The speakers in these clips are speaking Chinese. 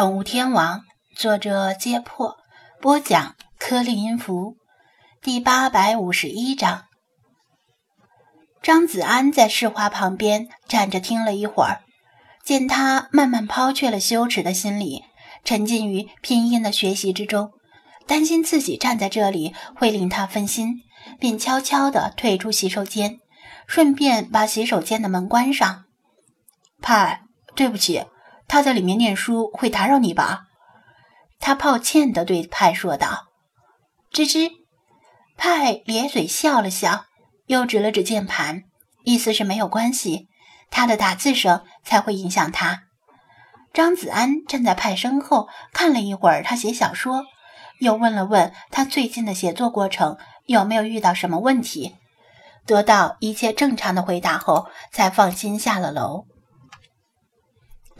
宠物天王》，作者：揭破，播讲：颗粒音符，第八百五十一章。张子安在世华旁边站着听了一会儿，见他慢慢抛却了羞耻的心理，沉浸于拼音的学习之中，担心自己站在这里会令他分心，便悄悄地退出洗手间，顺便把洗手间的门关上。派，对不起。他在里面念书，会打扰你吧？他抱歉地对派说道。吱吱，派咧嘴笑了笑，又指了指键盘，意思是没有关系，他的打字声才会影响他。张子安站在派身后看了一会儿他写小说，又问了问他最近的写作过程有没有遇到什么问题，得到一切正常的回答后，才放心下了楼。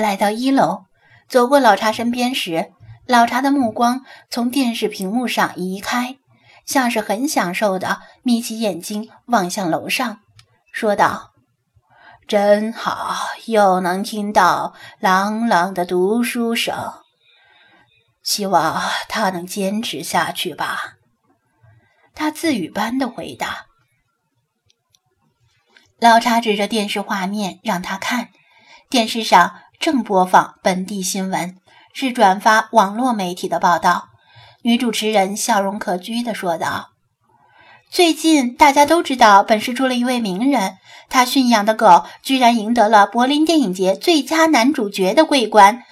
来到一楼，走过老茶身边时，老茶的目光从电视屏幕上移开，像是很享受的眯起眼睛望向楼上，说道：“真好，又能听到朗朗的读书声。希望他能坚持下去吧。”他自语般的回答。老茶指着电视画面让他看，电视上。正播放本地新闻，是转发网络媒体的报道。女主持人笑容可掬地说道：“最近大家都知道，本市出了一位名人，他驯养的狗居然赢得了柏林电影节最佳男主角的桂冠。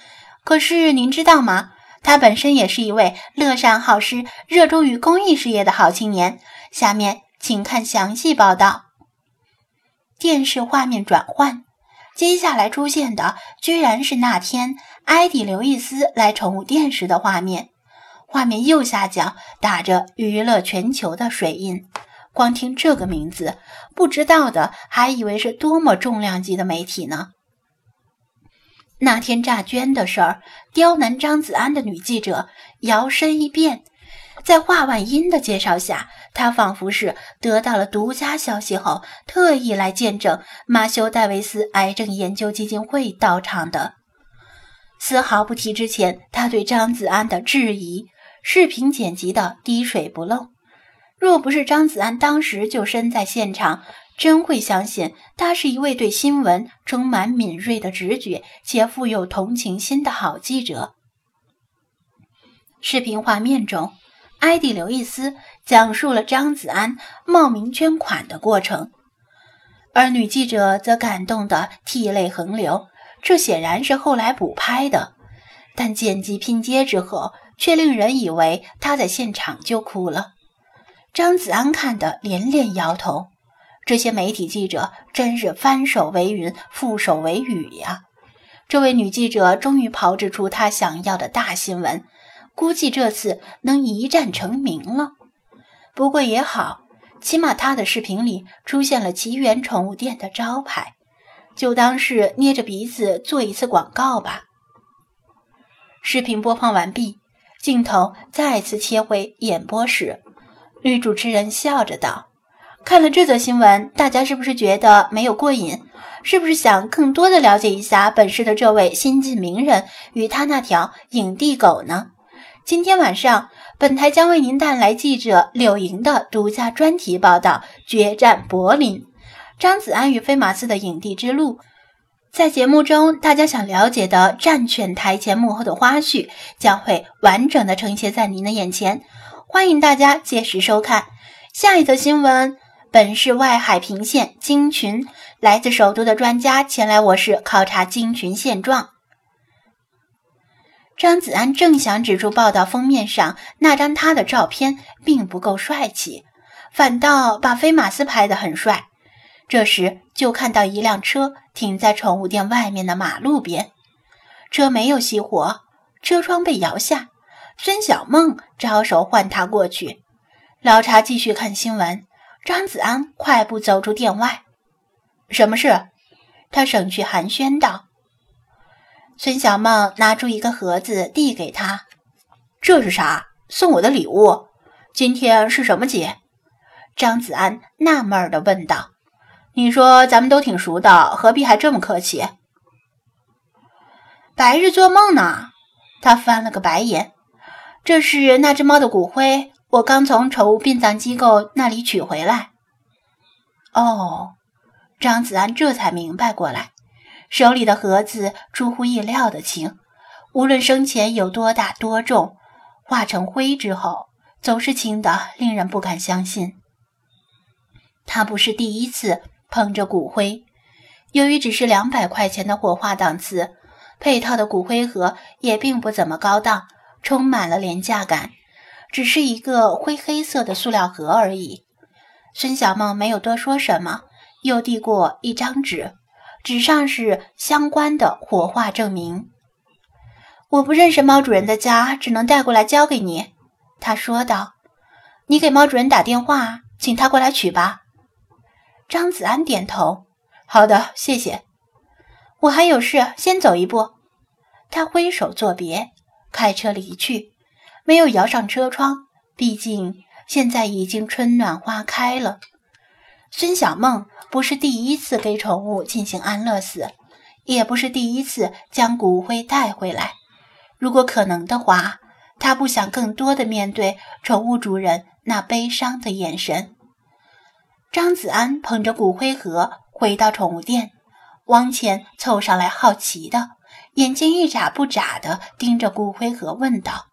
可是您知道吗？他本身也是一位乐善好施、热衷于公益事业的好青年。下面请看详细报道。”电视画面转换。接下来出现的居然是那天埃迪·刘易斯来宠物店时的画面。画面右下角打着“娱乐全球”的水印。光听这个名字，不知道的还以为是多么重量级的媒体呢。那天诈捐的事儿，刁难张子安的女记者摇身一变。在华万英的介绍下，他仿佛是得到了独家消息后，特意来见证马修·戴维斯癌症研究基金会到场的，丝毫不提之前他对张子安的质疑。视频剪辑的滴水不漏。若不是张子安当时就身在现场，真会相信他是一位对新闻充满敏锐的直觉且富有同情心的好记者。视频画面中。埃迪·刘易斯讲述了张子安冒名捐款的过程，而女记者则感动得涕泪横流。这显然是后来补拍的，但剪辑拼接之后，却令人以为她在现场就哭了。张子安看得连连摇头。这些媒体记者真是翻手为云，覆手为雨呀！这位女记者终于炮制出她想要的大新闻。估计这次能一战成名了，不过也好，起码他的视频里出现了奇缘宠物店的招牌，就当是捏着鼻子做一次广告吧。视频播放完毕，镜头再次切回演播室，女主持人笑着道：“看了这则新闻，大家是不是觉得没有过瘾？是不是想更多的了解一下本市的这位新晋名人与他那条影帝狗呢？”今天晚上，本台将为您带来记者柳莹的独家专题报道《决战柏林：张子安与飞马斯的影帝之路》。在节目中，大家想了解的战犬台前幕后的花絮将会完整的呈现在您的眼前，欢迎大家届时收看。下一则新闻：本市外海平县鲸群，来自首都的专家前来我市考察鲸群现状。张子安正想指出报道封面上那张他的照片并不够帅气，反倒把飞马斯拍得很帅。这时就看到一辆车停在宠物店外面的马路边，车没有熄火，车窗被摇下。孙小梦招手唤他过去。老茶继续看新闻。张子安快步走出店外，什么事？他省去寒暄道。孙小梦拿出一个盒子递给他，这是啥？送我的礼物？今天是什么节？张子安纳闷地问道。你说咱们都挺熟的，何必还这么客气？白日做梦呢？他翻了个白眼。这是那只猫的骨灰，我刚从宠物殡葬机构那里取回来。哦，张子安这才明白过来，手里的盒子出乎意料的轻，无论生前有多大多重，化成灰之后，总是轻的令人不敢相信。他不是第一次碰着骨灰，由于只是两百块钱的火化档次，配套的骨灰盒也并不怎么高档。充满了廉价感，只是一个灰黑色的塑料盒而已。孙小梦没有多说什么，又递过一张纸，纸上是相关的火化证明。我不认识猫主人的家，只能带过来交给你。他说道：“你给猫主人打电话，请他过来取吧。”张子安点头：“好的，谢谢。我还有事，先走一步。”他挥手作别。开车离去，没有摇上车窗。毕竟现在已经春暖花开了。孙小梦不是第一次给宠物进行安乐死，也不是第一次将骨灰带回来。如果可能的话，他不想更多的面对宠物主人那悲伤的眼神。张子安捧着骨灰盒回到宠物店，往前凑上来，好奇的。眼睛一眨不眨地盯着骨灰盒，问道：“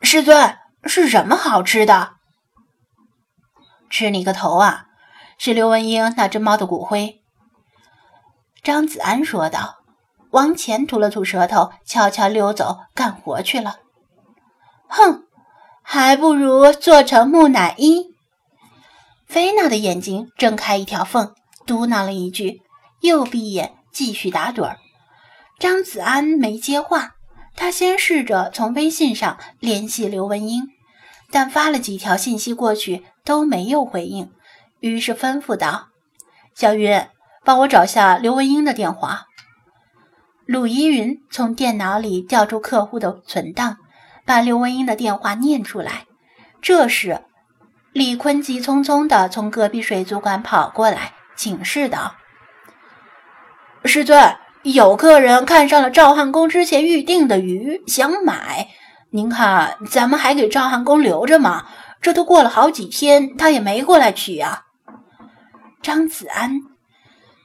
师尊，是什么好吃的？”“吃你个头啊！是刘文英那只猫的骨灰。”张子安说道，往前吐了吐舌头，悄悄溜走干活去了。“哼，还不如做成木乃伊。”菲娜的眼睛睁开一条缝，嘟囔了一句，又闭眼继续打盹儿。张子安没接话，他先试着从微信上联系刘文英，但发了几条信息过去都没有回应，于是吩咐道：“小云，帮我找下刘文英的电话。”鲁依云从电脑里调出客户的存档，把刘文英的电话念出来。这时，李坤急匆匆地从隔壁水族馆跑过来，请示道：“师尊。”有客人看上了赵汉公之前预定的鱼，想买。您看，咱们还给赵汉公留着吗？这都过了好几天，他也没过来取呀。张子安，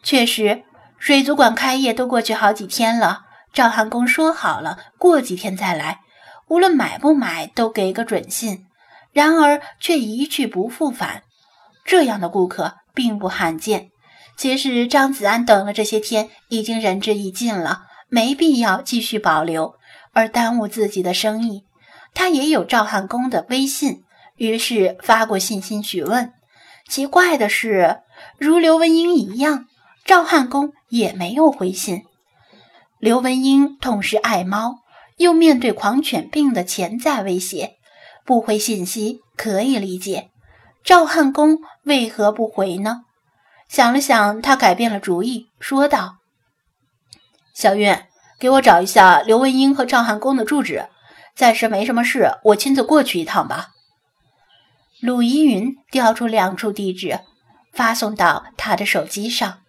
确实，水族馆开业都过去好几天了。赵汉公说好了，过几天再来，无论买不买都给个准信。然而却一去不复返，这样的顾客并不罕见。其实张子安等了这些天，已经仁至义尽了，没必要继续保留，而耽误自己的生意。他也有赵汉公的微信，于是发过信息询问。奇怪的是，如刘文英一样，赵汉公也没有回信。刘文英痛失爱猫，又面对狂犬病的潜在威胁，不回信息可以理解。赵汉公为何不回呢？想了想，他改变了主意，说道：“小韵，给我找一下刘文英和赵汉公的住址。暂时没什么事，我亲自过去一趟吧。”鲁依云调出两处地址，发送到他的手机上。